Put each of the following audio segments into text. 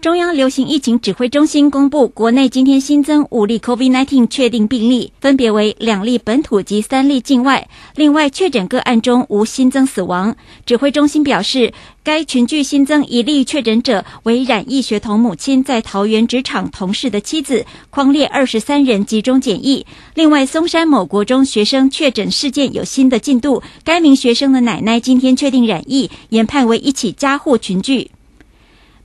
中央流行疫情指挥中心公布，国内今天新增五例 COVID-19 确定病例，分别为两例本土及三例境外。另外，确诊个案中无新增死亡。指挥中心表示，该群聚新增一例确诊者为染疫学童母亲在桃园职场同事的妻子，框列二十三人集中检疫。另外，松山某国中学生确诊事件有新的进度，该名学生的奶奶今天确定染疫，研判为一起家户群聚。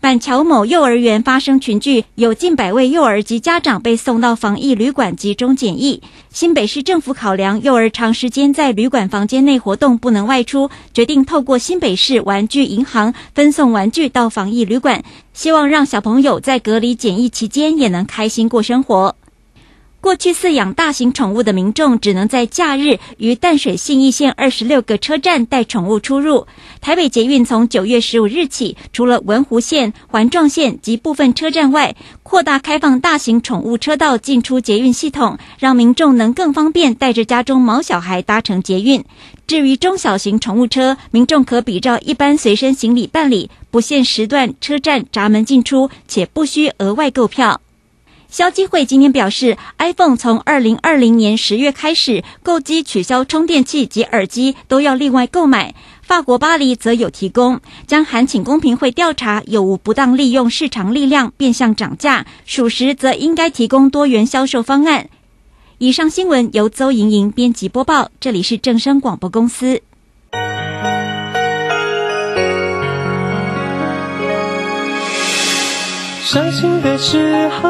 板桥某幼儿园发生群聚，有近百位幼儿及家长被送到防疫旅馆集中检疫。新北市政府考量幼儿长时间在旅馆房间内活动不能外出，决定透过新北市玩具银行分送玩具到防疫旅馆，希望让小朋友在隔离检疫期间也能开心过生活。过去饲养大型宠物的民众只能在假日于淡水信义线二十六个车站带宠物出入。台北捷运从九月十五日起，除了文湖线、环状线及部分车站外，扩大开放大型宠物车道进出捷运系统，让民众能更方便带着家中毛小孩搭乘捷运。至于中小型宠物车，民众可比照一般随身行李办理，不限时段、车站闸门进出，且不需额外购票。消基会今天表示，iPhone 从二零二零年十月开始，购机取消充电器及耳机都要另外购买。法国巴黎则有提供，将函请公平会调查有无不当利用市场力量变相涨价，属实则应该提供多元销售方案。以上新闻由邹莹莹编辑播报，这里是正声广播公司。伤心的时候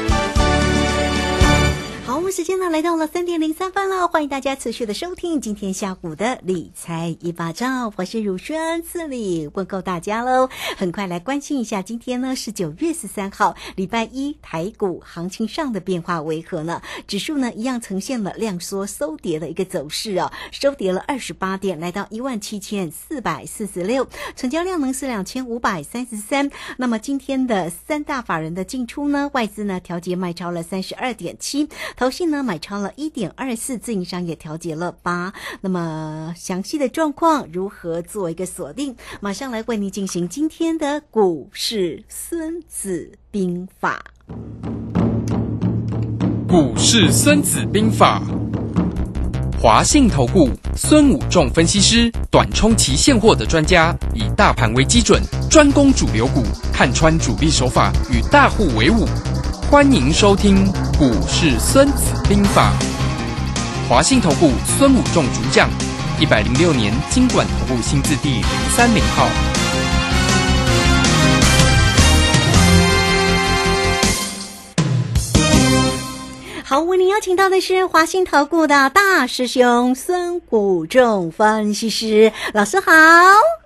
好时间呢来到了三点零三分了，欢迎大家持续的收听今天下午的理财一把照，我是汝轩，这里问候大家喽。很快来关心一下，今天呢是九月十三号，礼拜一，台股行情上的变化为何呢？指数呢一样呈现了量缩收跌的一个走势哦，收跌了二十八点，来到一万七千四百四十六，成交量呢是两千五百三十三。那么今天的三大法人的进出呢，外资呢调节卖超了三十二点七，投。呢买超了一点二四，自营商也调节了八。那么详细的状况如何做一个锁定？马上来为你进行今天的股市孙子兵法。股市孙子兵法，华信投顾孙武仲分析师，短冲期现货的专家，以大盘为基准，专攻主流股，看穿主力手法，与大户为伍。欢迎收听《股市孙子兵法》，华信投顾孙武仲主讲，一百零六年经管投顾新字第零三零号。好，为您邀请到的是华信投顾的大师兄孙武仲分析师老师好。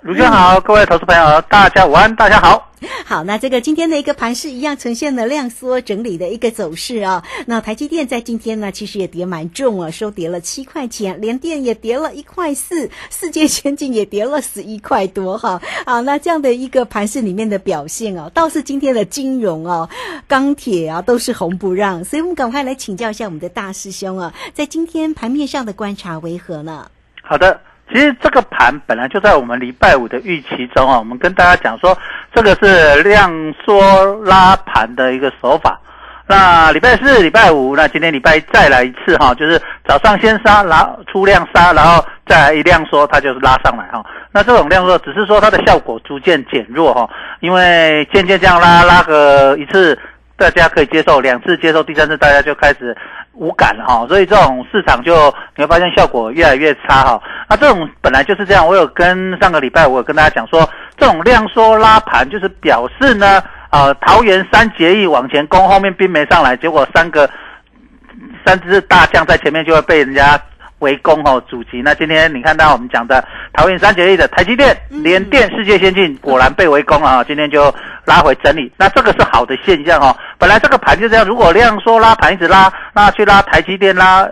卢轩好，各位投资朋友，大家午安，大家好。好，那这个今天的一个盘势一样呈现了量缩整理的一个走势啊。那台积电在今天呢，其实也跌蛮重啊，收跌了七块钱，联电也跌了一块四，世界先进也跌了十一块多哈。啊，那这样的一个盘势里面的表现哦，倒是今天的金融哦、钢铁啊都是红不让，所以我们赶快来请教一下我们的大师兄啊，在今天盘面上的观察为何呢？好的，其实这个盘本来就在我们礼拜五的预期中啊，我们跟大家讲说，这个是量缩拉盘的一个手法。那礼拜四、礼拜五，那今天礼拜一再来一次哈，就是早上先杀，然后出量杀，然后再来一量缩，它就是拉上来哈。那这种量缩只是说它的效果逐渐减弱哈，因为渐渐这样拉拉个一次，大家可以接受，两次接受，第三次大家就开始无感了哈。所以这种市场就你会发现效果越来越差哈。那这种本来就是这样，我有跟上个礼拜我有跟大家讲说，这种量缩拉盘就是表示呢。啊，桃园三结义往前攻，后面兵没上来，结果三个三只大将在前面就会被人家围攻哦，阻击。那今天你看到我们讲的桃园三结义的台积电、联电、世界先进，果然被围攻了啊！今天就拉回整理，那这个是好的现象哦。本来这个盘就这样，如果量缩拉盘一直拉，那去拉台积电、拉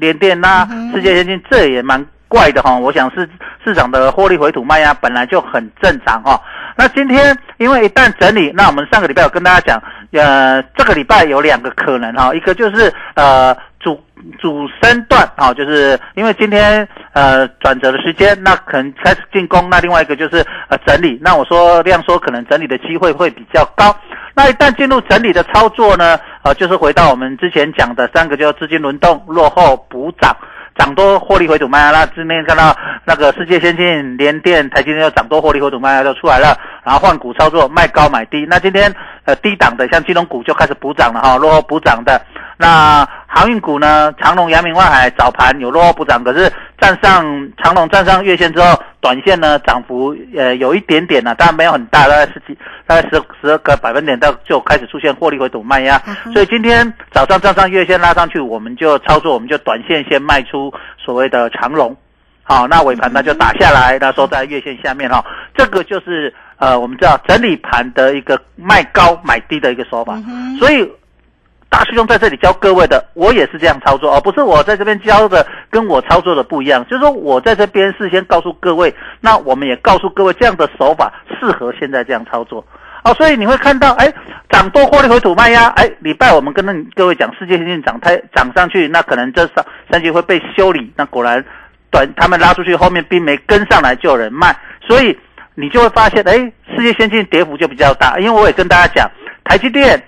联电、拉世界先进，这也蛮怪的哈。我想是市场的获利回吐卖压本来就很正常哈。那今天因为一旦整理，那我们上个礼拜有跟大家讲，呃，这个礼拜有两个可能哈，一个就是呃主主升段啊，就是因为今天呃转折的时间，那可能开始进攻，那另外一个就是呃整理，那我说量缩可能整理的机会会比较高，那一旦进入整理的操作呢，呃就是回到我们之前讲的三个，叫资金轮动、落后补涨。涨多获利回吐卖压，那今天看到那个世界先进、联电、台积电要涨多获利回吐卖压都出来了，然后换股操作卖高买低。那今天呃低档的像金融股就开始补涨了哈，落后补涨的。那航运股呢，长隆、阳明、万海早盘有落后补涨，可是站上长隆站上月线之后，短线呢涨幅呃有一点点呢，但没有很大，大概十几大概十十二个百分点到就开始出现获利回吐卖压。所以今天早上站上月线拉上去，我们就操作，我们就短线先卖出所谓的长隆。好，那尾盘呢就打下来，那收在月线下面哈，这个就是呃我们知道整理盘的一个卖高买低的一个手法，所以。大师兄在这里教各位的，我也是这样操作哦，不是我在这边教的跟我操作的不一样，就是说我在这边事先告诉各位，那我们也告诉各位这样的手法适合现在这样操作哦，所以你会看到，哎，涨多获利回吐卖压，哎，礼拜我们跟各位讲世界先进涨太涨上去，那可能这三三级会被修理，那果然短他们拉出去，后面并没跟上来就有人卖，所以你就会发现，哎，世界先进跌幅就比较大，因为我也跟大家讲，台积电。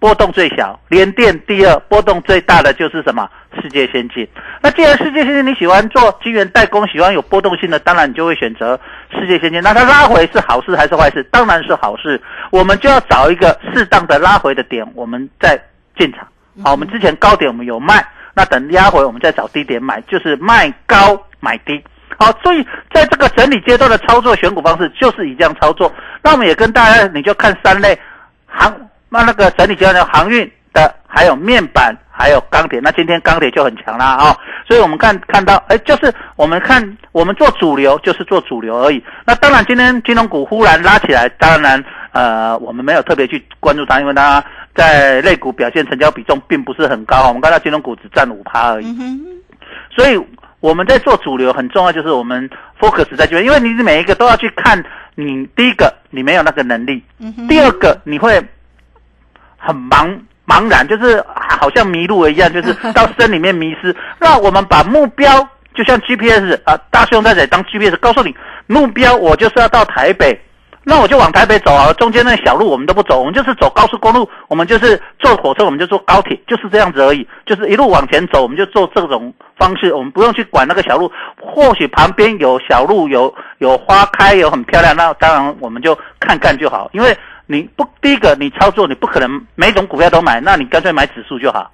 波动最小，联电第二，波动最大的就是什么？世界先进。那既然世界先进你喜欢做晶圆代工，喜欢有波动性的，当然你就会选择世界先进。那它拉回是好事还是坏事？当然是好事。我们就要找一个适当的拉回的点，我们再进场。好，我们之前高点我们有卖，那等压回我们再找低点买，就是卖高买低。好，所以在这个整理阶段的操作选股方式就是以这样操作。那我们也跟大家，你就看三类行。那那个整体阶段航运的，还有面板，还有钢铁。那今天钢铁就很强啦啊！所以我们看看到，哎，就是我们看我们做主流，就是做主流而已。那当然，今天金融股忽然拉起来，当然呃，我们没有特别去关注它，因为它在类股表现成交比重并不是很高。我们看到金融股只占五趴而已。所以我们在做主流很重要，就是我们 focus 在这边，因为你每一个都要去看。你第一个，你没有那个能力；第二个，你会。很茫茫然，就是好像迷路了一样，就是 到山里面迷失。那我们把目标就像 GPS 啊，大兄在这当 GPS，告诉你目标，我就是要到台北，那我就往台北走啊。中间那小路我们都不走，我们就是走高速公路，我们就是坐火车，我们就坐高铁，就是这样子而已。就是一路往前走，我们就做这种方式，我们不用去管那个小路。或许旁边有小路，有有花开，有很漂亮，那当然我们就看看就好，因为。你不第一个，你操作你不可能每种股票都买，那你干脆买指数就好，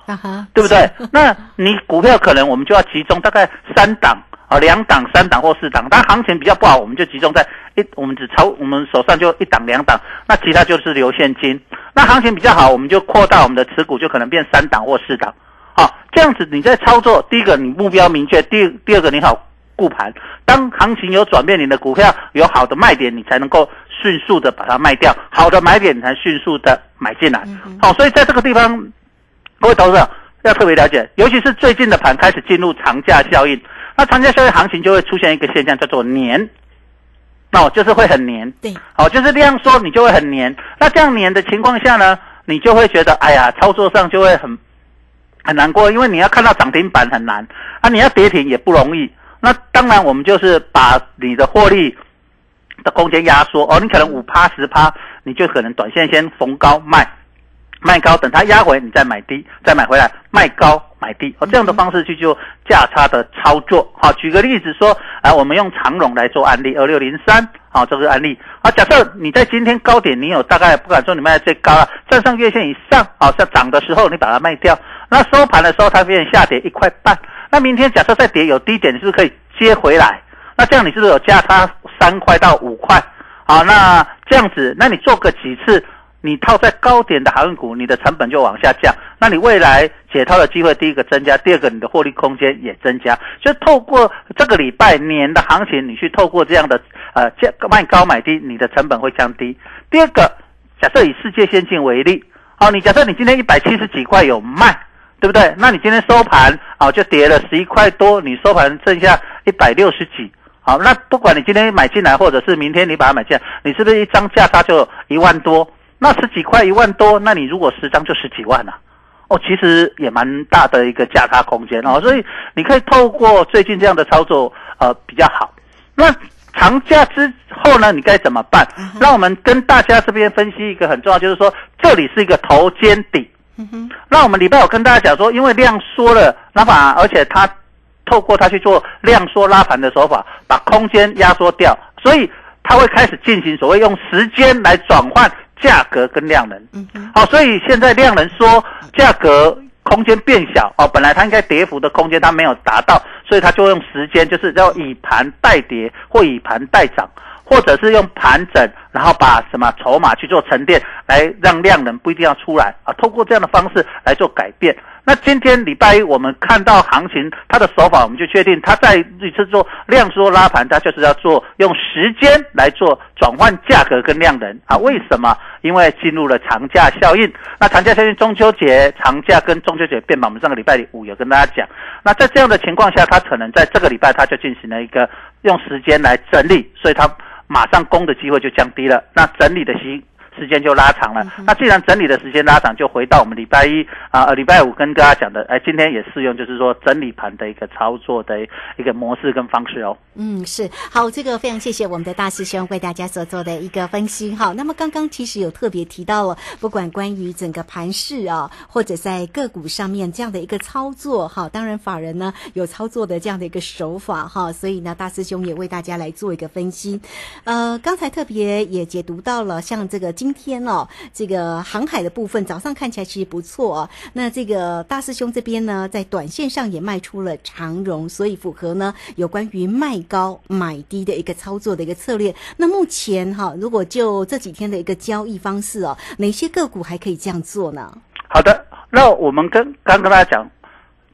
对不对？那你股票可能我们就要集中大概三档啊，两档、三档或四档。但行情比较不好，我们就集中在一，我们只操我们手上就一档、两档，那其他就是留现金。那行情比较好，我们就扩大我们的持股，就可能变三档或四档。好，这样子你在操作，第一个你目标明确，第第二个你好顾盘。当行情有转变，你的股票有好的卖点，你才能够迅速的把它卖掉；好的买点，才迅速的买进来。好，所以在这个地方，各位投资者要特别了解，尤其是最近的盘开始进入长假效应，那长假效应行情就会出现一个现象，叫做黏。哦，就是会很黏，对，好，就是这样说，你就会很黏。那这样黏的情况下呢，你就会觉得，哎呀，操作上就会很很难过，因为你要看到涨停板很难，啊，你要跌停也不容易。那当然，我们就是把你的获利的空间压缩，哦，你可能五趴十趴，你就可能短线先逢高卖。卖高，等它压回，你再买低，再买回来，卖高买低，哦，这样的方式去做价差的操作。好，举个例子说，啊，我们用长荣来做案例，二六零三，好，这个案例。啊，假设你在今天高点，你有大概不敢说你卖最高了，站上月线以上，好，像涨的时候你把它卖掉，那收盘的时候它变下跌一块半，那明天假设再跌有低点，你是不是可以接回来？那这样你是不是有价差三块到五块？好，那这样子，那你做个几次？你套在高点的航运股，你的成本就往下降，那你未来解套的机会，第一个增加，第二个你的获利空间也增加。就透过这个礼拜年的行情，你去透过这样的呃价卖高买低，你的成本会降低。第二个，假设以世界先进为例，好，你假设你今天一百七十几块有卖，对不对？那你今天收盘啊就跌了十一块多，你收盘剩下一百六十几，好，那不管你今天买进来，或者是明天你把它买进来，你是不是一张价差就一万多？那十几块一万多，那你如果十张就十几万了，哦，其实也蛮大的一个价差空间哦，所以你可以透过最近这样的操作，呃，比较好。那长假之后呢，你该怎么办？让我们跟大家这边分析一个很重要，就是说这里是一个头肩底。那我们礼拜五跟大家讲说，因为量缩了，那把而且它透过它去做量缩拉盘的手法，把空间压缩掉，所以它会开始进行所谓用时间来转换。价格跟量能，嗯好，所以现在量能说价格空间变小哦，本来它应该跌幅的空间它没有达到，所以它就用时间，就是要以盘代跌或以盘代涨，或者是用盘整，然后把什么筹码去做沉淀，来让量能不一定要出来啊，透过这样的方式来做改变。那今天礼拜一我们看到行情，它的手法我们就确定，它在这次做量缩拉盘，它就是要做用时间来做转换价格跟量能啊。为什么？因为进入了长假效应。那长假效应，中秋节长假跟中秋节变嘛，我们上个礼拜五有跟大家讲。那在这样的情况下，它可能在这个礼拜它就进行了一个用时间来整理，所以它马上攻的机会就降低了。那整理的息。时间就拉长了。那既然整理的时间拉长，就回到我们礼拜一啊，礼拜五跟大家讲的，哎，今天也适用，就是说整理盘的一个操作的一个模式跟方式哦。嗯，是好，这个非常谢谢我们的大师兄为大家所做的一个分析。好，那么刚刚其实有特别提到了，不管关于整个盘市啊，或者在个股上面这样的一个操作，哈，当然法人呢有操作的这样的一个手法，哈，所以呢大师兄也为大家来做一个分析。呃，刚才特别也解读到了，像这个。今天哦，这个航海的部分早上看起来其实不错哦。那这个大师兄这边呢，在短线上也卖出了长荣，所以符合呢有关于卖高买低的一个操作的一个策略。那目前哈，如果就这几天的一个交易方式哦，哪些个股还可以这样做呢？好的，那我们跟刚跟大家讲。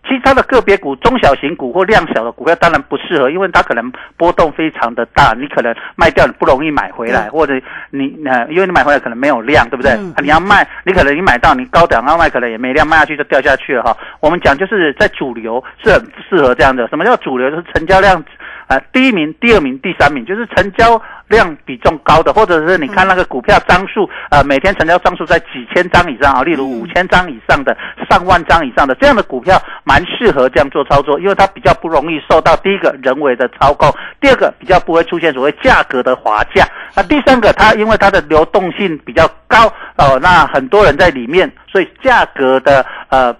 其他的个别股、中小型股或量小的股票当然不适合，因为它可能波动非常的大，你可能卖掉你不容易买回来，或者你呃，因为你买回来可能没有量，对不对？你要卖，你可能你买到你高档要卖，可能也没量，卖下去就掉下去了哈。我们讲就是在主流是很适合这样的。什么叫主流？就是成交量。啊，第一名、第二名、第三名，就是成交量比重高的，或者是你看那个股票张数，呃，每天成交张数在几千张以上啊，例如五千张以上的、上万张以上的这样的股票，蛮适合这样做操作，因为它比较不容易受到第一个人为的操控，第二个比较不会出现所谓价格的滑价，那第三个它因为它的流动性比较高哦，那很多人在里面，所以价格的呃。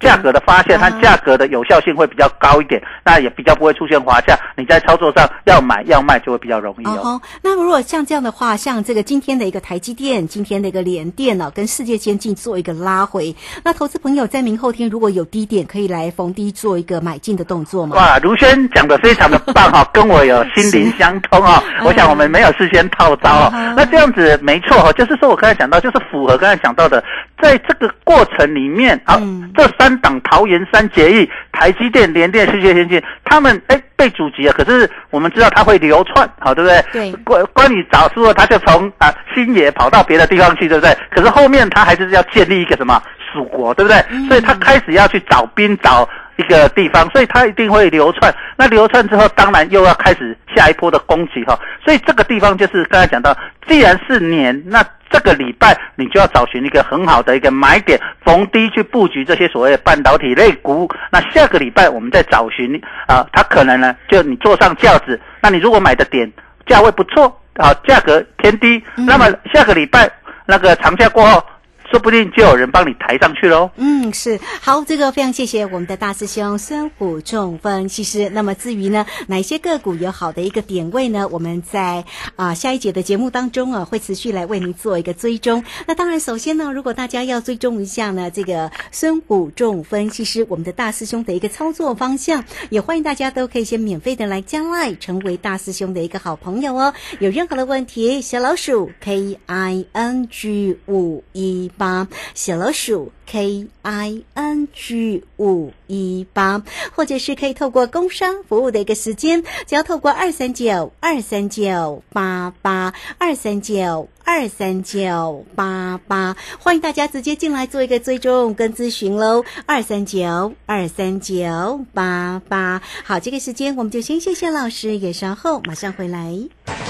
价格的发现和价格的有效性会比较高一点，那也比较不会出现滑价。你在操作上要买要卖就会比较容易哦。那如果像这样的话，像这个今天的一个台积电，今天的一个联电呢，跟世界先进做一个拉回，那投资朋友在明后天如果有低点，可以来逢低做一个买进的动作吗？哇，如轩讲的非常的棒哈，跟我有心灵相通啊。我想我们没有事先套招哦。那这样子没错哈，就是说我刚才讲到，就是符合刚才讲到的，在这个过程里面啊，这三。三档桃园三结义，台积电、联电、世界先进，他们哎被阻击了。可是我们知道它会流窜，好对不对？对关关羽早说他就从啊新野跑到别的地方去，对不对？可是后面他还是要建立一个什么蜀国，对不对？所以他开始要去找兵找。一个地方，所以它一定会流窜。那流窜之后，当然又要开始下一波的攻击哈。所以这个地方就是刚才讲到，既然是年，那这个礼拜你就要找寻一个很好的一个买点，逢低去布局这些所谓的半导体类股。那下个礼拜我们再找寻啊，它可能呢，就你坐上轿子，那你如果买的点价位不错啊，价格偏低，那么下个礼拜那个长假过后。说不定就有人帮你抬上去喽。嗯，是好，这个非常谢谢我们的大师兄孙虎中分析师。那么至于呢，哪些个股有好的一个点位呢？我们在啊下一节的节目当中啊，会持续来为您做一个追踪。那当然，首先呢，如果大家要追踪一下呢，这个孙虎中分析师，我们的大师兄的一个操作方向，也欢迎大家都可以先免费的来加来，成为大师兄的一个好朋友哦。有任何的问题，小老鼠 K I N G 五一。八小老鼠 K I N G 五一八，或者是可以透过工商服务的一个时间，只要透过二三九二三九八八二三九二三九八八，欢迎大家直接进来做一个追踪跟咨询喽。二三九二三九八八，好，这个时间我们就先谢谢老师，也稍后马上回来。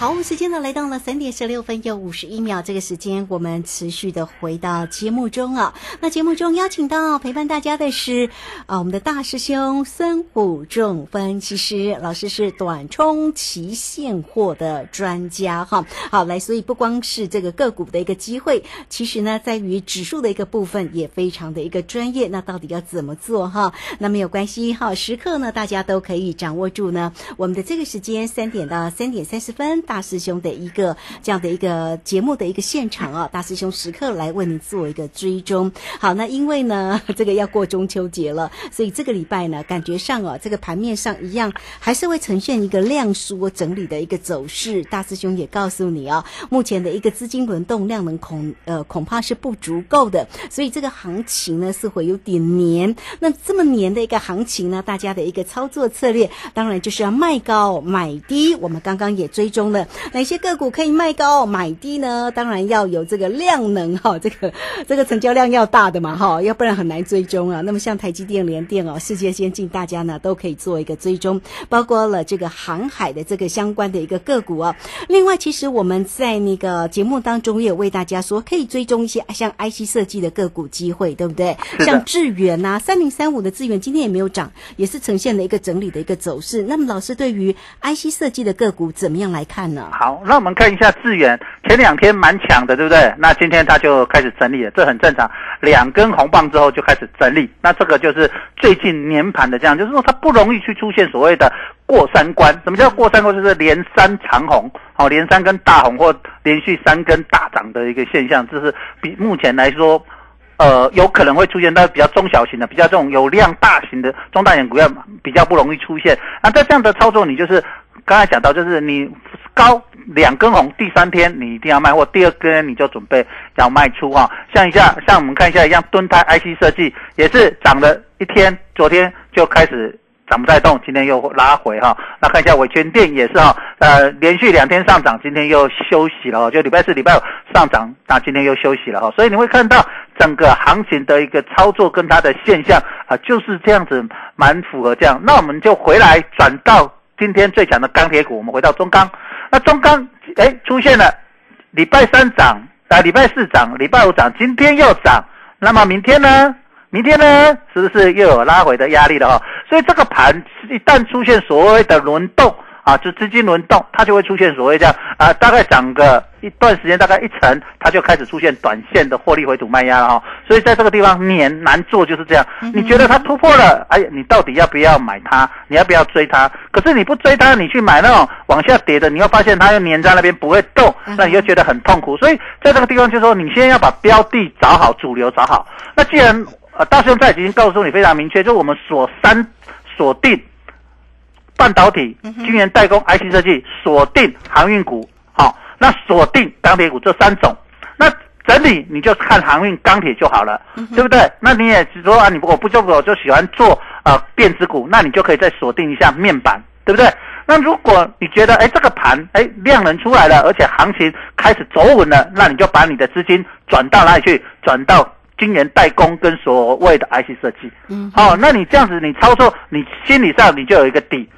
好，时间呢来到了三点十六分又五十一秒，这个时间我们持续的回到节目中啊。那节目中邀请到陪伴大家的是啊，我们的大师兄孙虎仲分析师老师是短冲期现货的专家哈。好，来，所以不光是这个个股的一个机会，其实呢，在于指数的一个部分也非常的一个专业。那到底要怎么做哈？那没有关系哈，时刻呢，大家都可以掌握住呢。我们的这个时间三点到三点三十分。大师兄的一个这样的一个节目的一个现场啊，大师兄时刻来为你做一个追踪。好，那因为呢，这个要过中秋节了，所以这个礼拜呢，感觉上啊，这个盘面上一样还是会呈现一个量缩整理的一个走势。大师兄也告诉你啊，目前的一个资金轮动量能恐呃恐怕是不足够的，所以这个行情呢是会有点黏。那这么黏的一个行情呢，大家的一个操作策略当然就是要卖高买低。我们刚刚也追踪了。哪些个股可以卖高买低呢？当然要有这个量能哈，这个这个成交量要大的嘛哈，要不然很难追踪啊。那么像台积电、联电哦，世界先进，大家呢都可以做一个追踪，包括了这个航海的这个相关的一个个股啊。另外，其实我们在那个节目当中也有为大家说，可以追踪一些像 IC 设计的个股机会，对不对？像智源呐，三零三五的智源今天也没有涨，也是呈现了一个整理的一个走势。那么老师对于 IC 设计的个股怎么样来看？好，那我们看一下智远，前两天蛮强的，对不对？那今天它就开始整理了，这很正常。两根红棒之后就开始整理，那这个就是最近年盘的这样，就是说它不容易去出现所谓的过三关。什么叫过三关？就是连三长红，好，连三根大红或连续三根大涨的一个现象，这是比目前来说，呃，有可能会出现到比较中小型的、比较这种有量大型的中大型股票比较不容易出现。那在这样的操作，你就是。刚才讲到，就是你高两根红，第三天你一定要卖，货第二根你就准备要卖出啊。像一下，像我们看一下一样，敦泰 IC 设计也是涨了一天，昨天就开始涨不再动，今天又拉回哈。那看一下伟全电也是哈，呃，连续两天上涨，今天又休息了，就礼拜四、礼拜五上涨，那今天又休息了哈。所以你会看到整个行情的一个操作跟它的现象啊，就是这样子，蛮符合这样。那我们就回来转到。今天最强的钢铁股，我们回到中钢。那中钢哎出现了，礼拜三涨，啊礼拜四涨，礼拜五涨，今天又涨。那么明天呢？明天呢？是不是又有拉回的压力了哈？所以这个盘一旦出现所谓的轮动啊，就资金轮动，它就会出现所谓这样啊，大概涨个一段时间，大概一层，它就开始出现短线的获利回吐卖压了哈。所以在这个地方年难做就是这样。你觉得它突破了，哎，你到底要不要买它？你要不要追它？可是你不追它，你去买那种往下跌的，你又发现它又粘在那边不会动，那你又觉得很痛苦。所以在这个地方就是说，你先要把标的找好，主流找好。那既然呃大兄在已经告诉你非常明确，就是我们锁三锁定。半导体、晶圆代工、IC 设计，锁定航运股，好，那锁定钢铁股这三种，那整理你就看航运、钢铁就好了，对不对？那你也说啊，你我不就我就喜欢做呃电子股，那你就可以再锁定一下面板，对不对？那如果你觉得哎这个盘哎量能出来了，而且行情开始走稳了，那你就把你的资金转到哪里去？转到晶圆代工跟所谓的 IC 设计，嗯，好，那你这样子你操作，你心理上你就有一个底。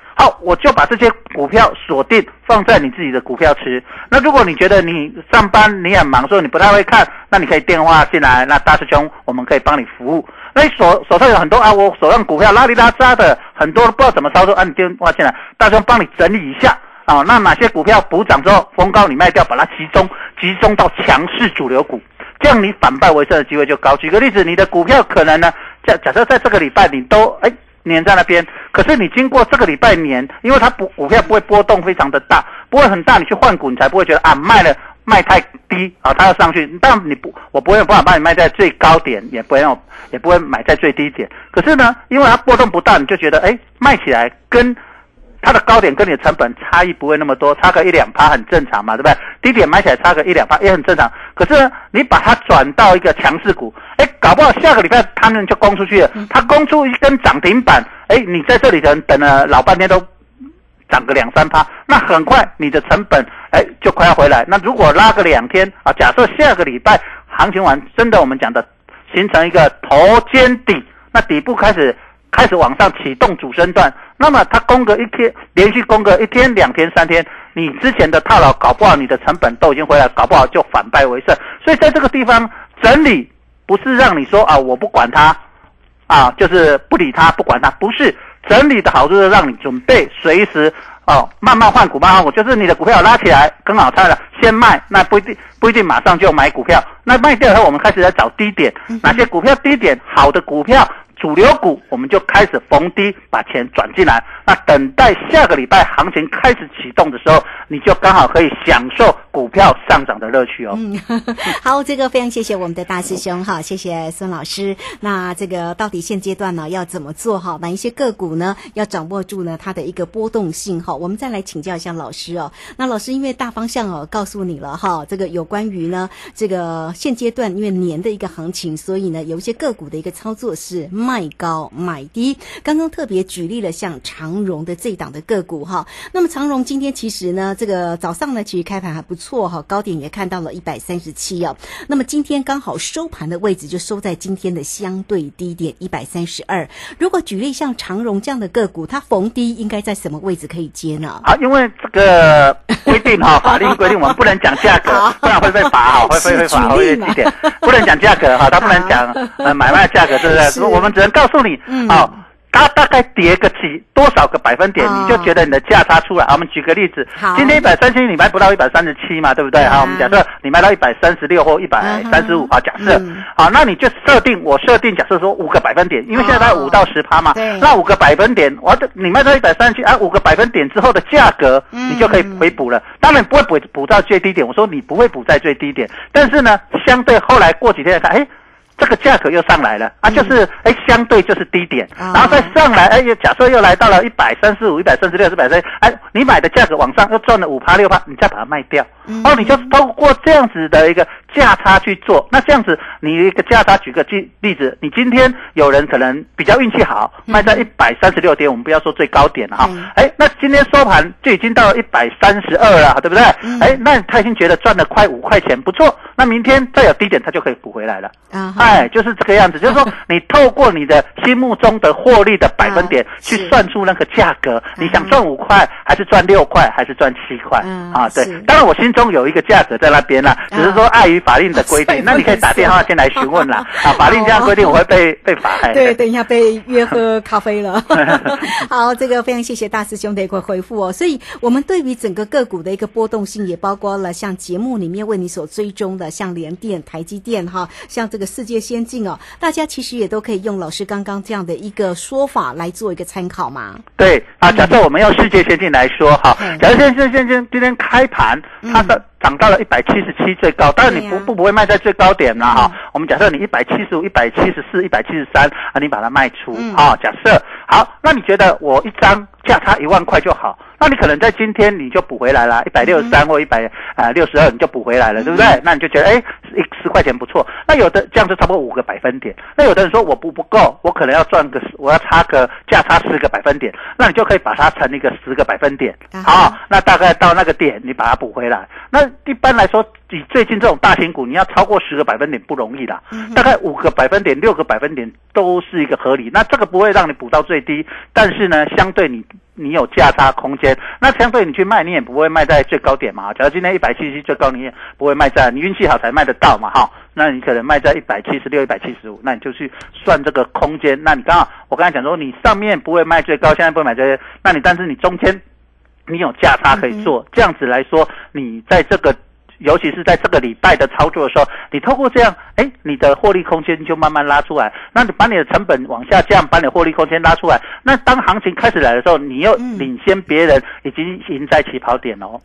我就把这些股票锁定放在你自己的股票池。那如果你觉得你上班你很忙，所以你不太会看，那你可以电话进来，那大师兄我们可以帮你服务。那你手手上有很多啊，我手上股票拉里拉扎的很多，不知道怎么操作，啊，你电话进来，大师兄帮你整理一下啊。那哪些股票补涨之后逢高你卖掉，把它集中集中到强势主流股，这样你反败为胜的机会就高。举个例子，你的股票可能呢，假假设在这个礼拜你都哎。粘在那边，可是你经过这个礼拜粘，因为它不股票不会波动非常的大，不会很大，你去换股你才不会觉得啊卖了卖太低啊，它要上去，但你不我不会有办法帮你卖在最高点，也不会用也不会买在最低点。可是呢，因为它波动不大，你就觉得哎卖起来跟。它的高点跟你的成本差异不会那么多，差个一两趴很正常嘛，对不对？低点买起来差个一两趴也很正常。可是呢，你把它转到一个强势股，哎，搞不好下个礼拜他们就攻出去了。它攻出一根涨停板，哎，你在这里等等了老半天都涨个两三趴，那很快你的成本哎就快要回来。那如果拉个两天啊，假设下个礼拜行情完真的我们讲的形成一个头肩底，那底部开始。开始往上启动主升段，那么它攻个一天，连续攻个一天、两天、三天，你之前的套牢搞不好，你的成本都已经回来，搞不好就反败为胜。所以在这个地方整理，不是让你说啊，我不管它，啊，就是不理它，不管它，不是整理的好处是让你准备随时哦，慢慢换股，慢慢换股，就是你的股票拉起来更好看了，先卖，那不一定不一定马上就买股票，那卖掉以后，我们开始在找低点，哪些股票低点好的股票。主流股，我们就开始逢低把钱转进来。那等待下个礼拜行情开始启动的时候，你就刚好可以享受股票上涨的乐趣哦。嗯，好，这个非常谢谢我们的大师兄哈，谢谢孙老师。那这个到底现阶段呢要怎么做哈？哪一些个股呢要掌握住呢它的一个波动性哈？我们再来请教一下老师哦。那老师因为大方向哦告诉你了哈，这个有关于呢这个现阶段因为年的一个行情，所以呢有一些个股的一个操作是。卖高买低，刚刚特别举例了像长荣的这档的个股哈。那么长荣今天其实呢，这个早上呢，其实开盘还不错哈，高点也看到了一百三十七哦。那么今天刚好收盘的位置就收在今天的相对低点一百三十二。如果举例像长荣这样的个股，它逢低应该在什么位置可以接呢？啊，因为这个规定哈，法律规定我们不能讲价格，不然会被罚哈，会会被罚会几点？不能讲价格哈，它不能讲 呃买卖价格，对不对？我们只。能告诉你，好，它大概跌个几多少个百分点，你就觉得你的价差出来。我们举个例子，今天一百三七，你卖不到一百三十七嘛，对不对？好，我们假设你卖到一百三十六或一百三十五，啊，假设，好，那你就设定，我设定假设说五个百分点，因为现在它五到十趴嘛，那五个百分点，我你卖到一百三十七，啊，五个百分点之后的价格，你就可以回补了。当然不会补补到最低点，我说你不会补在最低点，但是呢，相对后来过几天看，哎。这个价格又上来了啊，就是哎，相对就是低点，然后再上来，哎，又假设又来到了一百三十五、一百三十六、一百三，哎，你买的价格往上又赚了五趴六趴，你再把它卖掉，哦，你就通过这样子的一个价差去做，那这样子你一个价差，举个例例子，你今天有人可能比较运气好，卖在一百三十六点，我们不要说最高点了哈，哎，那今天收盘就已经到了一百三十二了，对不对？哎，那他已经觉得赚了快五块钱，不错，那明天再有低点，他就可以补回来了啊。哎，就是这个样子，就是说，你透过你的心目中的获利的百分点去算出那个价格，你想赚五块，还是赚六块，还是赚七块？啊，对。当然，我心中有一个价格在那边啦，只是说碍于法令的规定，那你可以打电话先来询问啦。哦 啊，法令这样规定，我会被被罚。哎对，等一下被约喝咖啡了。好，这个非常谢谢大师兄的一个回复哦。所以，我们对于整个个股的一个波动性，也包括了像节目里面为你所追踪的，像联电、台积电哈，像这个世界先进哦，大家其实也都可以用老师刚刚这样的一个说法来做一个参考嘛。对啊，假设我们用世界先进来说哈嗯，假设现在现在今天开盘，它的涨到了一百七十七最高，当然你不不不会卖在最高点了哈嗯。我们假设你一百七十五、一百七十四、一百七十三啊，你把它卖出嗯啊。假设好，那你觉得我一张价差一万块就好？那你可能在今天你就补回来了，一百六十三或一百啊六十二你就补回来了，对不对？那你就觉得哎，一十块钱不错。那有的这样就差不多五个百分点。那有的人说我补不够，我可能要赚个十，我要差个价差十个百分点，那你就可以把它乘一个十个百分点啊哈啊。那大概到那个点你把它补回来。那一般来说，以最近这种大型股，你要超过十个百分点不容易啦。大概五个百分点、六个百分点都是一个合理。那这个不会让你补到最低，但是呢，相对你你有价差空间，那相对你去卖，你也不会卖在最高点嘛。假如今天一百七十最高，你也不会卖在，你运气好才卖得到嘛，哈。那你可能卖在一百七十六、一百七十五，那你就去算这个空间。那你刚好我刚才讲说，你上面不会卖最高，现在不会买这些，那你但是你中间你有价差可以做，这样子来说，你在这个。尤其是在这个礼拜的操作的时候，你透过这样，哎，你的获利空间就慢慢拉出来。那你把你的成本往下降，把你的获利空间拉出来。那当行情开始来的时候，你又领先别人，已经赢在起跑点哦。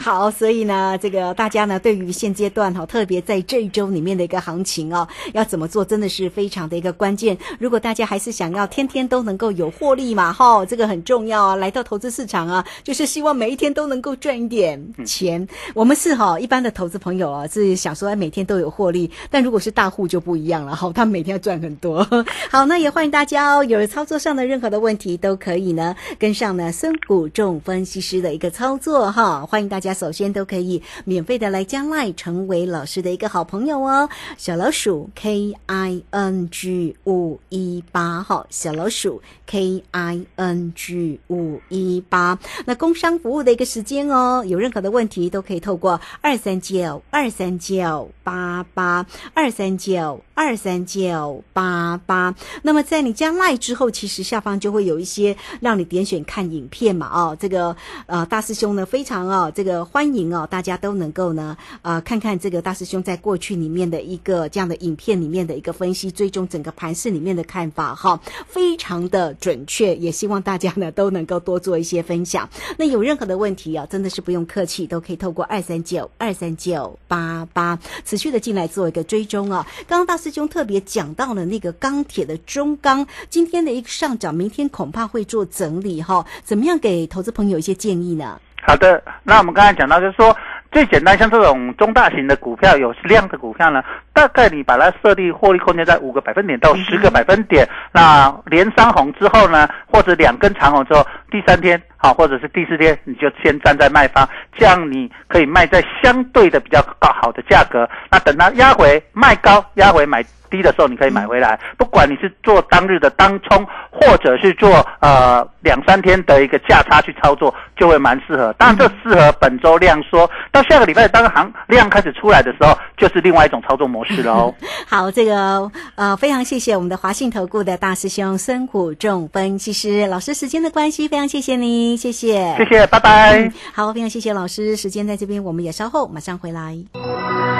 好，所以呢，这个大家呢，对于现阶段哈，特别在这一周里面的一个行情哦，要怎么做，真的是非常的一个关键。如果大家还是想要天天都能够有获利嘛，哈，这个很重要啊。来到投资市场啊，就是希望每一天都能够赚一点钱。我们是哈，一般的投资朋友啊，是想说每天都有获利，但如果是大户就不一样了哈，他每天要赚很多。好，那也欢迎大家哦，有操作上的任何的问题都可以呢跟上呢孙谷仲分析师的一个操作哈，欢迎大家首先都可以免费的来加赖成为老师的一个好朋友哦，小老鼠 K I N G 五一八哈，小老鼠 K I N G 五一八，那工商服务的一个时间哦，有任何的问题都可以透过二三九二三九八八二三九二三九八八。那么在你加赖之后，其实下方就会有一些让你点选看影片嘛哦，这个呃大师兄呢非常哦这个欢迎哦，大家都能够呢呃看看这个大师兄在过去里面的一个这样的影片里面的一个分析，追踪整个盘市里面的看法哈，非常的准确，也希望大家呢都能够多做一些分享。那有任何的问题啊，真的是不用客气，都可以透过二三九二三九八八持续的进来做一个追踪啊。刚刚大师兄特别讲到了那个钢铁的中钢，今天的一个上涨，明天恐怕会做整理哈。怎么样给投资朋友一些建议呢？好的，那我们刚才讲到，就是说最简单，像这种中大型的股票，有量的股票呢，大概你把它设立获利空间在五个百分点到十个百分点。那连三红之后呢，或者两根长红之后，第三天好，或者是第四天，你就先站在卖方，这样你可以卖在相对的比较高好的价格。那等它压回卖高，压回买。低的时候你可以买回来，不管你是做当日的当冲，或者是做呃两三天的一个价差去操作，就会蛮适合。当然这适合本周量缩，到下个礼拜当行量开始出来的时候，就是另外一种操作模式了哦。好，这个呃非常谢谢我们的华信投顾的大师兄孙虎仲分析师老师，时间的关系，非常谢谢你，谢谢，谢谢，拜拜。嗯，好，非常谢谢老师，时间在这边，我们也稍后马上回来。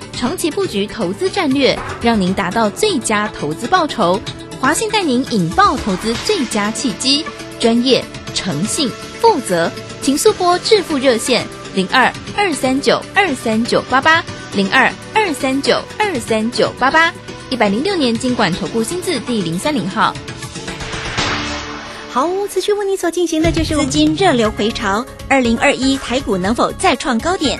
长期布局投资战略，让您达到最佳投资报酬。华信带您引爆投资最佳契机，专业、诚信、负责，请速拨致富热线零二二三九二三九八八零二二三九二三九八八。一百零六年经管投顾新字第零三零号。好，持续为你所进行的就是资金热流回潮，二零二一台股能否再创高点？